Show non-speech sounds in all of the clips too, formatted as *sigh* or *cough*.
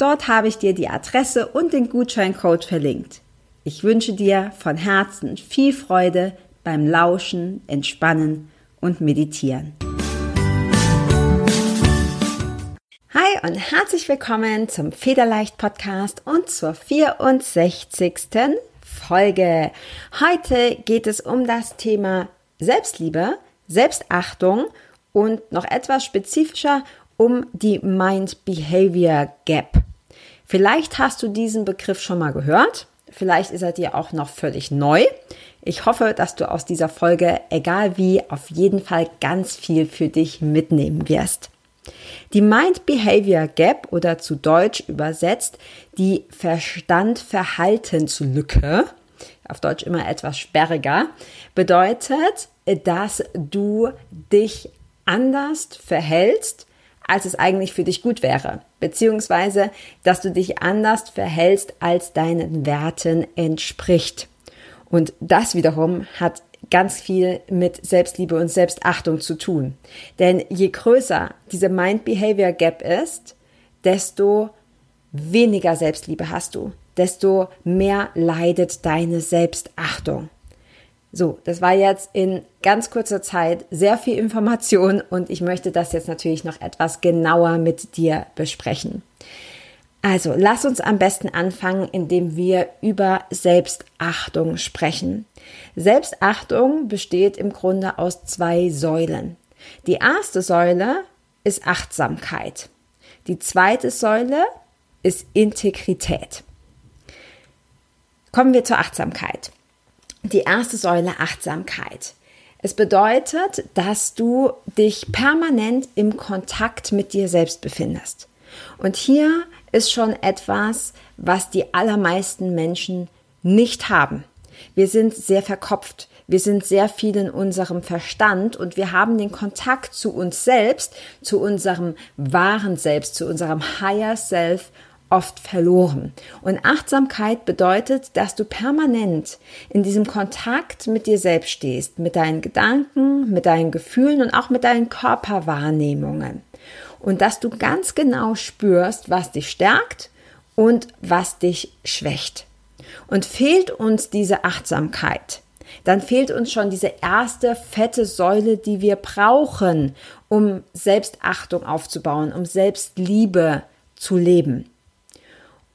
Dort habe ich dir die Adresse und den Gutscheincode verlinkt. Ich wünsche dir von Herzen viel Freude beim Lauschen, Entspannen und Meditieren. Hi und herzlich willkommen zum Federleicht Podcast und zur 64. Folge. Heute geht es um das Thema Selbstliebe, Selbstachtung und noch etwas spezifischer um die Mind-Behavior Gap. Vielleicht hast du diesen Begriff schon mal gehört. Vielleicht ist er dir auch noch völlig neu. Ich hoffe, dass du aus dieser Folge, egal wie, auf jeden Fall ganz viel für dich mitnehmen wirst. Die Mind-Behavior Gap oder zu Deutsch übersetzt die Verstand-Verhaltenslücke, auf Deutsch immer etwas sperriger, bedeutet, dass du dich anders verhältst, als es eigentlich für dich gut wäre beziehungsweise dass du dich anders verhältst, als deinen Werten entspricht. Und das wiederum hat ganz viel mit Selbstliebe und Selbstachtung zu tun. Denn je größer diese Mind-Behavior Gap ist, desto weniger Selbstliebe hast du, desto mehr leidet deine Selbstachtung. So, das war jetzt in ganz kurzer Zeit sehr viel Information und ich möchte das jetzt natürlich noch etwas genauer mit dir besprechen. Also, lass uns am besten anfangen, indem wir über Selbstachtung sprechen. Selbstachtung besteht im Grunde aus zwei Säulen. Die erste Säule ist Achtsamkeit. Die zweite Säule ist Integrität. Kommen wir zur Achtsamkeit die erste Säule Achtsamkeit. Es bedeutet, dass du dich permanent im Kontakt mit dir selbst befindest. Und hier ist schon etwas, was die allermeisten Menschen nicht haben. Wir sind sehr verkopft. Wir sind sehr viel in unserem Verstand und wir haben den Kontakt zu uns selbst, zu unserem wahren Selbst, zu unserem Higher Self oft verloren. Und Achtsamkeit bedeutet, dass du permanent in diesem Kontakt mit dir selbst stehst, mit deinen Gedanken, mit deinen Gefühlen und auch mit deinen Körperwahrnehmungen. Und dass du ganz genau spürst, was dich stärkt und was dich schwächt. Und fehlt uns diese Achtsamkeit, dann fehlt uns schon diese erste fette Säule, die wir brauchen, um Selbstachtung aufzubauen, um Selbstliebe zu leben.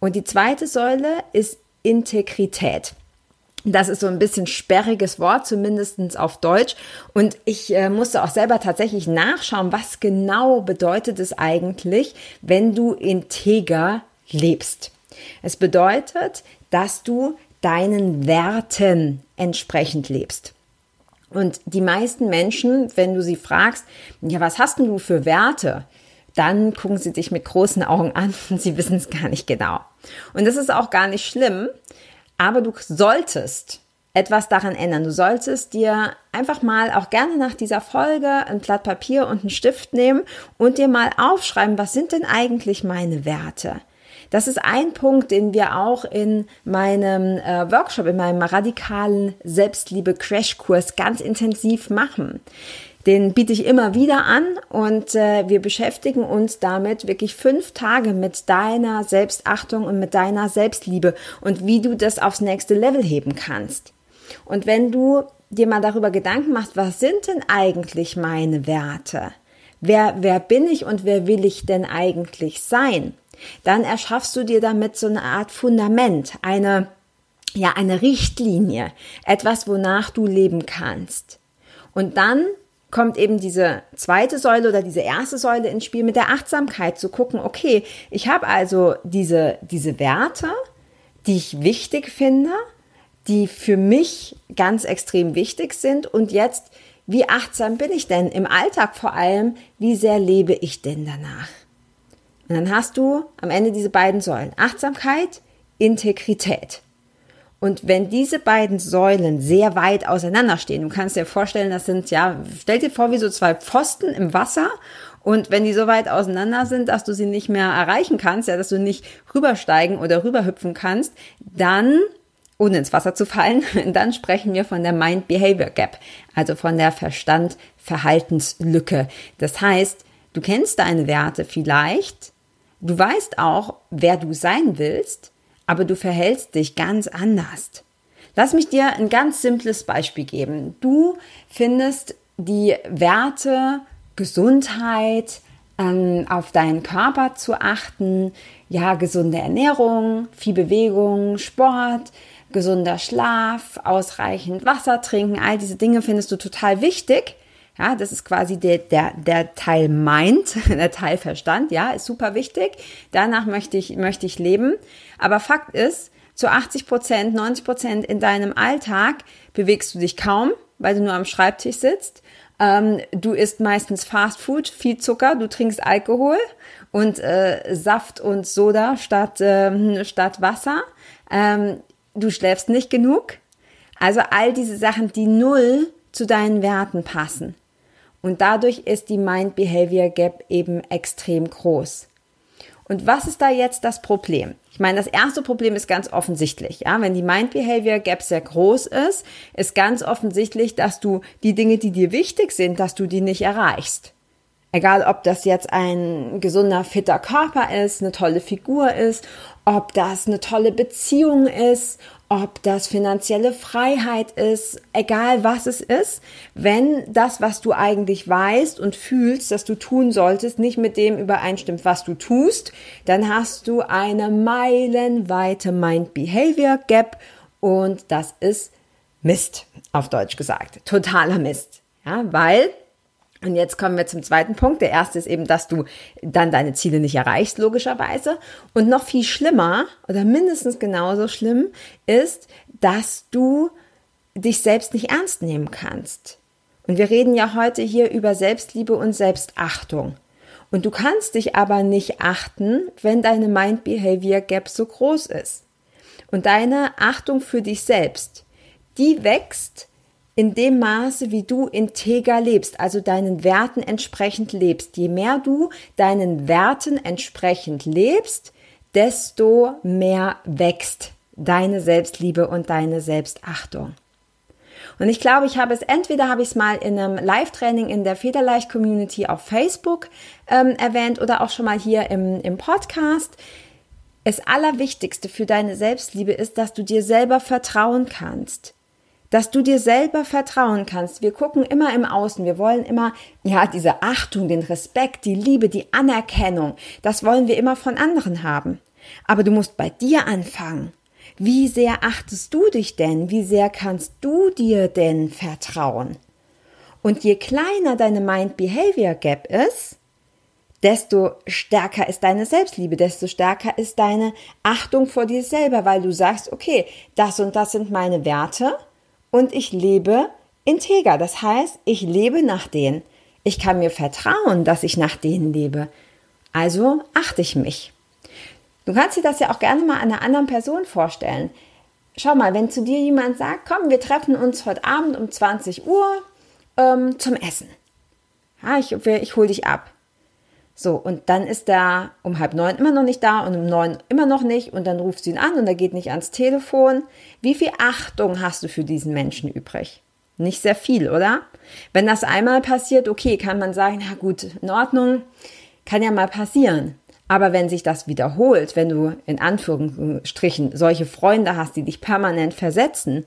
Und die zweite Säule ist Integrität. Das ist so ein bisschen sperriges Wort, zumindest auf Deutsch. Und ich äh, musste auch selber tatsächlich nachschauen, was genau bedeutet es eigentlich, wenn du integer lebst. Es bedeutet, dass du deinen Werten entsprechend lebst. Und die meisten Menschen, wenn du sie fragst, ja, was hast denn du für Werte? dann gucken sie dich mit großen Augen an und sie wissen es gar nicht genau. Und das ist auch gar nicht schlimm, aber du solltest etwas daran ändern. Du solltest dir einfach mal auch gerne nach dieser Folge ein Blatt Papier und einen Stift nehmen und dir mal aufschreiben, was sind denn eigentlich meine Werte? Das ist ein Punkt, den wir auch in meinem äh, Workshop, in meinem radikalen Selbstliebe-Crashkurs ganz intensiv machen. Den biete ich immer wieder an und äh, wir beschäftigen uns damit wirklich fünf Tage mit deiner Selbstachtung und mit deiner Selbstliebe und wie du das aufs nächste Level heben kannst. Und wenn du dir mal darüber Gedanken machst, was sind denn eigentlich meine Werte? Wer, wer bin ich und wer will ich denn eigentlich sein? Dann erschaffst du dir damit so eine Art Fundament, eine ja, eine Richtlinie, etwas, wonach du leben kannst. Und dann kommt eben diese zweite Säule oder diese erste Säule ins Spiel mit der Achtsamkeit zu gucken, okay, ich habe also diese, diese Werte, die ich wichtig finde, die für mich ganz extrem wichtig sind und jetzt, wie achtsam bin ich denn im Alltag vor allem, wie sehr lebe ich denn danach? Und dann hast du am Ende diese beiden Säulen, Achtsamkeit, Integrität. Und wenn diese beiden Säulen sehr weit auseinanderstehen, du kannst dir vorstellen, das sind ja, stell dir vor, wie so zwei Pfosten im Wasser. Und wenn die so weit auseinander sind, dass du sie nicht mehr erreichen kannst, ja, dass du nicht rübersteigen oder rüberhüpfen kannst, dann, ohne ins Wasser zu fallen, *laughs* dann sprechen wir von der Mind-Behavior Gap, also von der Verstand-Verhaltenslücke. Das heißt, du kennst deine Werte vielleicht, du weißt auch, wer du sein willst, aber du verhältst dich ganz anders. Lass mich dir ein ganz simples Beispiel geben. Du findest die Werte Gesundheit, ähm, auf deinen Körper zu achten, ja, gesunde Ernährung, viel Bewegung, Sport, gesunder Schlaf, ausreichend Wasser trinken, all diese Dinge findest du total wichtig. Ja, das ist quasi der, der, der Teil Mind, *laughs* der Teil Verstand, ja, ist super wichtig. Danach möchte ich, möchte ich leben. Aber Fakt ist, zu 80 Prozent, 90 Prozent in deinem Alltag bewegst du dich kaum, weil du nur am Schreibtisch sitzt. Ähm, du isst meistens Fast Food, viel Zucker, du trinkst Alkohol und äh, Saft und Soda statt, äh, statt Wasser. Ähm, du schläfst nicht genug. Also all diese Sachen, die null zu deinen Werten passen. Und dadurch ist die Mind-Behavior Gap eben extrem groß. Und was ist da jetzt das Problem? Ich meine, das erste Problem ist ganz offensichtlich. Ja? Wenn die Mind-Behavior Gap sehr groß ist, ist ganz offensichtlich, dass du die Dinge, die dir wichtig sind, dass du die nicht erreichst. Egal, ob das jetzt ein gesunder, fitter Körper ist, eine tolle Figur ist, ob das eine tolle Beziehung ist, ob das finanzielle Freiheit ist, egal was es ist, wenn das, was du eigentlich weißt und fühlst, dass du tun solltest, nicht mit dem übereinstimmt, was du tust, dann hast du eine meilenweite Mind-Behavior Gap und das ist Mist, auf Deutsch gesagt. Totaler Mist. Ja, weil und jetzt kommen wir zum zweiten Punkt. Der erste ist eben, dass du dann deine Ziele nicht erreichst, logischerweise. Und noch viel schlimmer oder mindestens genauso schlimm ist, dass du dich selbst nicht ernst nehmen kannst. Und wir reden ja heute hier über Selbstliebe und Selbstachtung. Und du kannst dich aber nicht achten, wenn deine Mind-Behavior Gap so groß ist. Und deine Achtung für dich selbst, die wächst, in dem Maße, wie du integer lebst, also deinen Werten entsprechend lebst. Je mehr du deinen Werten entsprechend lebst, desto mehr wächst deine Selbstliebe und deine Selbstachtung. Und ich glaube, ich habe es entweder habe ich es mal in einem Live-Training in der Federleicht Community auf Facebook ähm, erwähnt oder auch schon mal hier im, im Podcast. Das Allerwichtigste für deine Selbstliebe ist, dass du dir selber vertrauen kannst dass du dir selber vertrauen kannst. Wir gucken immer im Außen, wir wollen immer, ja, diese Achtung, den Respekt, die Liebe, die Anerkennung, das wollen wir immer von anderen haben. Aber du musst bei dir anfangen. Wie sehr achtest du dich denn? Wie sehr kannst du dir denn vertrauen? Und je kleiner deine Mind-Behavior Gap ist, desto stärker ist deine Selbstliebe, desto stärker ist deine Achtung vor dir selber, weil du sagst, okay, das und das sind meine Werte und ich lebe integer. Das heißt, ich lebe nach denen. Ich kann mir vertrauen, dass ich nach denen lebe. Also achte ich mich. Du kannst dir das ja auch gerne mal einer anderen Person vorstellen. Schau mal, wenn zu dir jemand sagt, komm, wir treffen uns heute Abend um 20 Uhr ähm, zum Essen. Ja, ich, ich hole dich ab. So, und dann ist er um halb neun immer noch nicht da und um neun immer noch nicht und dann rufst du ihn an und er geht nicht ans Telefon. Wie viel Achtung hast du für diesen Menschen übrig? Nicht sehr viel, oder? Wenn das einmal passiert, okay, kann man sagen, na gut, in Ordnung, kann ja mal passieren. Aber wenn sich das wiederholt, wenn du in Anführungsstrichen solche Freunde hast, die dich permanent versetzen,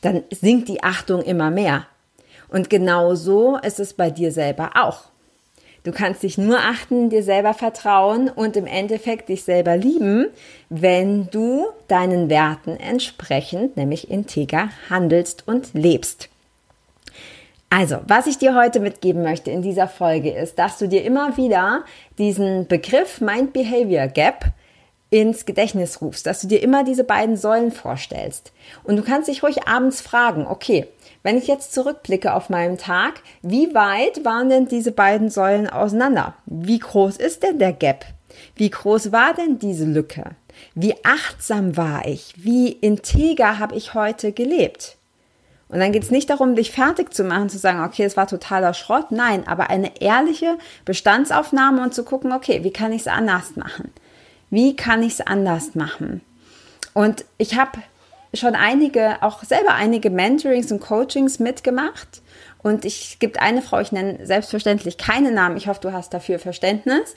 dann sinkt die Achtung immer mehr. Und genau so ist es bei dir selber auch. Du kannst dich nur achten, dir selber vertrauen und im Endeffekt dich selber lieben, wenn du deinen Werten entsprechend, nämlich integer, handelst und lebst. Also, was ich dir heute mitgeben möchte in dieser Folge ist, dass du dir immer wieder diesen Begriff Mind-Behavior Gap ins Gedächtnis rufst, dass du dir immer diese beiden Säulen vorstellst. Und du kannst dich ruhig abends fragen, okay, wenn ich jetzt zurückblicke auf meinen Tag, wie weit waren denn diese beiden Säulen auseinander? Wie groß ist denn der Gap? Wie groß war denn diese Lücke? Wie achtsam war ich? Wie integer habe ich heute gelebt? Und dann geht es nicht darum, dich fertig zu machen, zu sagen, okay, es war totaler Schrott. Nein, aber eine ehrliche Bestandsaufnahme und zu gucken, okay, wie kann ich es anders machen? Wie kann ich es anders machen? Und ich habe schon einige, auch selber einige Mentorings und Coachings mitgemacht. Und ich gibt eine Frau, ich nenne selbstverständlich keine Namen, ich hoffe, du hast dafür Verständnis.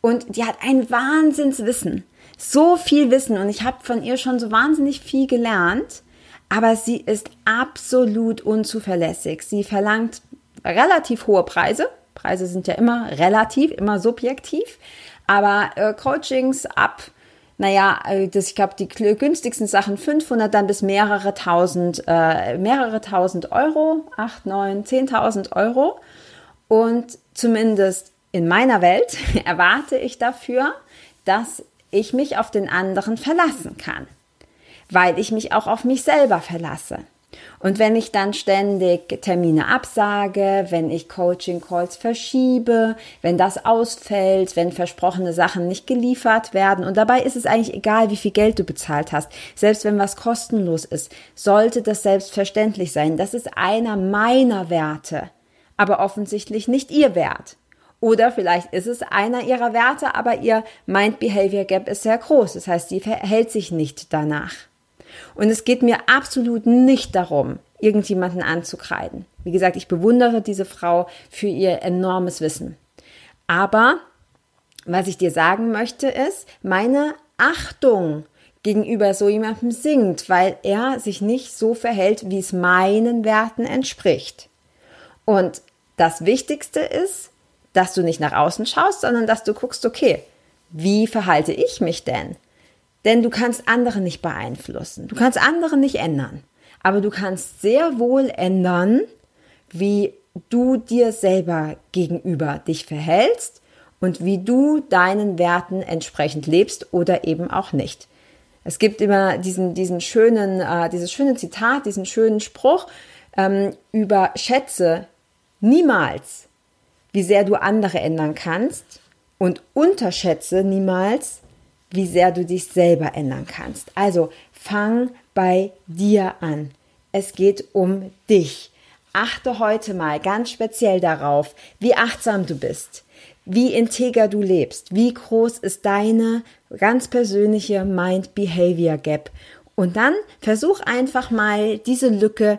Und die hat ein Wahnsinnswissen. So viel Wissen. Und ich habe von ihr schon so wahnsinnig viel gelernt aber sie ist absolut unzuverlässig. Sie verlangt relativ hohe Preise. Preise sind ja immer relativ, immer subjektiv. Aber äh, Coachings ab, naja, äh, das, ich glaube, die günstigsten Sachen 500 dann bis mehrere tausend, äh, mehrere tausend Euro, 8, 9, 10.000 Euro. Und zumindest in meiner Welt *laughs* erwarte ich dafür, dass ich mich auf den anderen verlassen kann weil ich mich auch auf mich selber verlasse. Und wenn ich dann ständig Termine absage, wenn ich Coaching-Calls verschiebe, wenn das ausfällt, wenn versprochene Sachen nicht geliefert werden, und dabei ist es eigentlich egal, wie viel Geld du bezahlt hast, selbst wenn was kostenlos ist, sollte das selbstverständlich sein. Das ist einer meiner Werte, aber offensichtlich nicht ihr Wert. Oder vielleicht ist es einer ihrer Werte, aber ihr Mind-Behavior Gap ist sehr groß. Das heißt, sie verhält sich nicht danach. Und es geht mir absolut nicht darum, irgendjemanden anzukreiden. Wie gesagt, ich bewundere diese Frau für ihr enormes Wissen. Aber was ich dir sagen möchte ist, meine Achtung gegenüber so jemandem sinkt, weil er sich nicht so verhält, wie es meinen Werten entspricht. Und das Wichtigste ist, dass du nicht nach außen schaust, sondern dass du guckst, okay, wie verhalte ich mich denn? Denn du kannst andere nicht beeinflussen. Du kannst andere nicht ändern. Aber du kannst sehr wohl ändern, wie du dir selber gegenüber dich verhältst und wie du deinen Werten entsprechend lebst oder eben auch nicht. Es gibt immer diesen, diesen schönen, äh, dieses schöne Zitat, diesen schönen Spruch ähm, über Schätze niemals, wie sehr du andere ändern kannst und unterschätze niemals, wie sehr du dich selber ändern kannst. Also fang bei dir an. Es geht um dich. Achte heute mal ganz speziell darauf, wie achtsam du bist, wie integer du lebst, wie groß ist deine ganz persönliche Mind-Behavior Gap. Und dann versuch einfach mal diese Lücke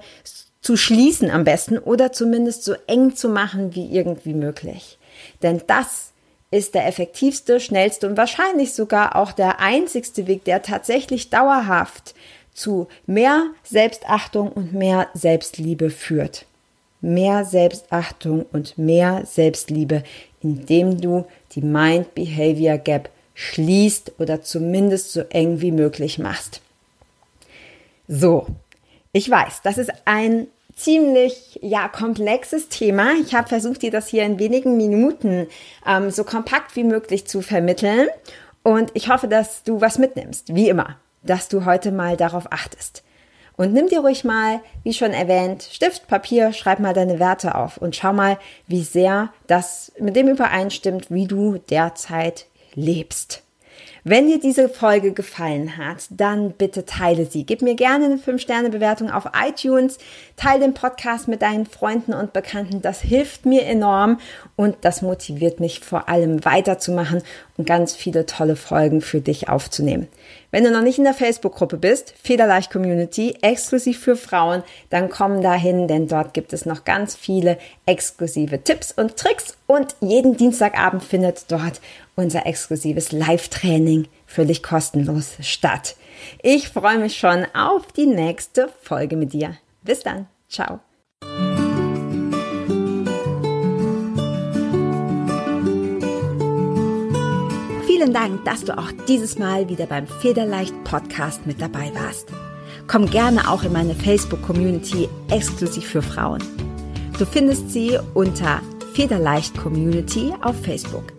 zu schließen am besten oder zumindest so eng zu machen wie irgendwie möglich. Denn das ist der effektivste, schnellste und wahrscheinlich sogar auch der einzigste Weg, der tatsächlich dauerhaft zu mehr Selbstachtung und mehr Selbstliebe führt. Mehr Selbstachtung und mehr Selbstliebe, indem du die Mind-Behavior Gap schließt oder zumindest so eng wie möglich machst. So, ich weiß, das ist ein ziemlich ja komplexes Thema. Ich habe versucht, dir das hier in wenigen Minuten ähm, so kompakt wie möglich zu vermitteln. Und ich hoffe, dass du was mitnimmst, wie immer, dass du heute mal darauf achtest. Und nimm dir ruhig mal, wie schon erwähnt, Stift, Papier, schreib mal deine Werte auf und schau mal, wie sehr das mit dem übereinstimmt, wie du derzeit lebst. Wenn dir diese Folge gefallen hat, dann bitte teile sie. Gib mir gerne eine 5-Sterne-Bewertung auf iTunes. Teile den Podcast mit deinen Freunden und Bekannten. Das hilft mir enorm und das motiviert mich vor allem weiterzumachen und ganz viele tolle Folgen für dich aufzunehmen. Wenn du noch nicht in der Facebook-Gruppe bist, Federleicht Community, exklusiv für Frauen, dann komm dahin, denn dort gibt es noch ganz viele exklusive Tipps und Tricks und jeden Dienstagabend findet dort unser exklusives Live-Training völlig kostenlos statt. Ich freue mich schon auf die nächste Folge mit dir. Bis dann. Ciao. vielen Dank, dass du auch dieses Mal wieder beim Federleicht Podcast mit dabei warst. Komm gerne auch in meine Facebook-Community exklusiv für Frauen. Du findest sie unter Federleicht Community auf Facebook.